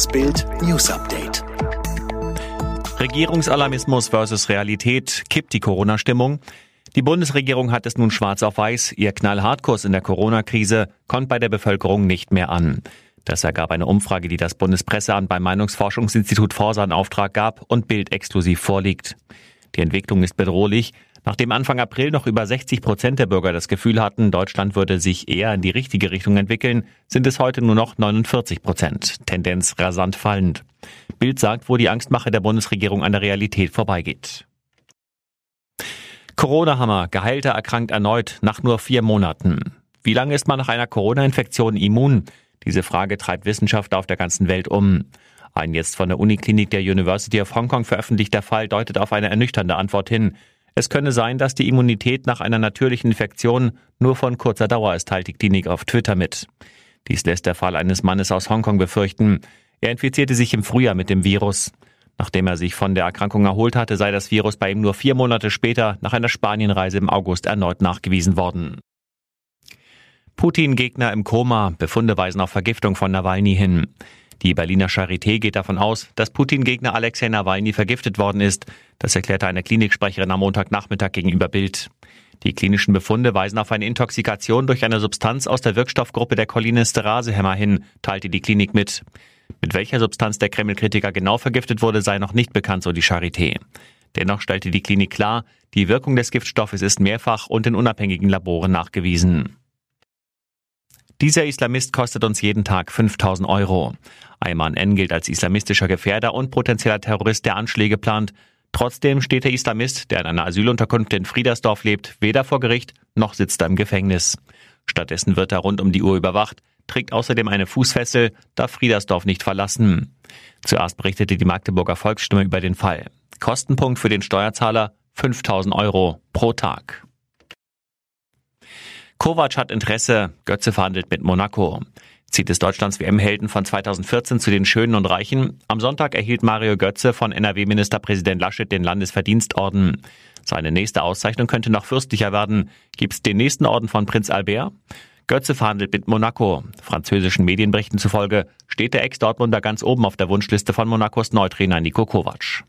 Das Bild News Update. Regierungsalarmismus versus Realität kippt die Corona-Stimmung. Die Bundesregierung hat es nun schwarz auf weiß. Ihr Knallhartkurs in der Corona-Krise kommt bei der Bevölkerung nicht mehr an. Das ergab eine Umfrage, die das Bundespresseamt beim Meinungsforschungsinstitut Forsa in Auftrag gab und Bild exklusiv vorliegt. Die Entwicklung ist bedrohlich. Nachdem Anfang April noch über 60 Prozent der Bürger das Gefühl hatten, Deutschland würde sich eher in die richtige Richtung entwickeln, sind es heute nur noch 49 Prozent. Tendenz rasant fallend. Bild sagt, wo die Angstmache der Bundesregierung an der Realität vorbeigeht. Corona-Hammer. Geheilter erkrankt erneut nach nur vier Monaten. Wie lange ist man nach einer Corona-Infektion immun? Diese Frage treibt Wissenschaftler auf der ganzen Welt um. Ein jetzt von der Uniklinik der University of Hong Kong veröffentlichter Fall deutet auf eine ernüchternde Antwort hin. Es könne sein, dass die Immunität nach einer natürlichen Infektion nur von kurzer Dauer ist, teilt die Klinik auf Twitter mit. Dies lässt der Fall eines Mannes aus Hongkong befürchten. Er infizierte sich im Frühjahr mit dem Virus. Nachdem er sich von der Erkrankung erholt hatte, sei das Virus bei ihm nur vier Monate später nach einer Spanienreise im August erneut nachgewiesen worden. Putin-Gegner im Koma, Befunde weisen auf Vergiftung von Nawalny hin. Die Berliner Charité geht davon aus, dass Putin-Gegner Alexei Nawalny vergiftet worden ist. Das erklärte eine Kliniksprecherin am Montagnachmittag gegenüber Bild. Die klinischen Befunde weisen auf eine Intoxikation durch eine Substanz aus der Wirkstoffgruppe der Cholinesterasehemmer hin, teilte die Klinik mit. Mit welcher Substanz der Kreml-Kritiker genau vergiftet wurde, sei noch nicht bekannt, so die Charité. Dennoch stellte die Klinik klar, die Wirkung des Giftstoffes ist mehrfach und in unabhängigen Laboren nachgewiesen. Dieser Islamist kostet uns jeden Tag 5000 Euro. Ayman N. gilt als islamistischer Gefährder und potenzieller Terrorist, der Anschläge plant. Trotzdem steht der Islamist, der in einer Asylunterkunft in Friedersdorf lebt, weder vor Gericht noch sitzt er im Gefängnis. Stattdessen wird er rund um die Uhr überwacht, trägt außerdem eine Fußfessel, darf Friedersdorf nicht verlassen. Zuerst berichtete die Magdeburger Volksstimme über den Fall. Kostenpunkt für den Steuerzahler 5000 Euro pro Tag. Kovac hat Interesse, Götze verhandelt mit Monaco. Zieht es Deutschlands WM-Helden von 2014 zu den Schönen und Reichen? Am Sonntag erhielt Mario Götze von NRW-Ministerpräsident Laschet den Landesverdienstorden. Seine nächste Auszeichnung könnte noch fürstlicher werden. Gibt es den nächsten Orden von Prinz Albert? Götze verhandelt mit Monaco. Französischen Medienberichten zufolge steht der Ex-Dortmunder ganz oben auf der Wunschliste von Monacos Neutrainer Nico Kovac.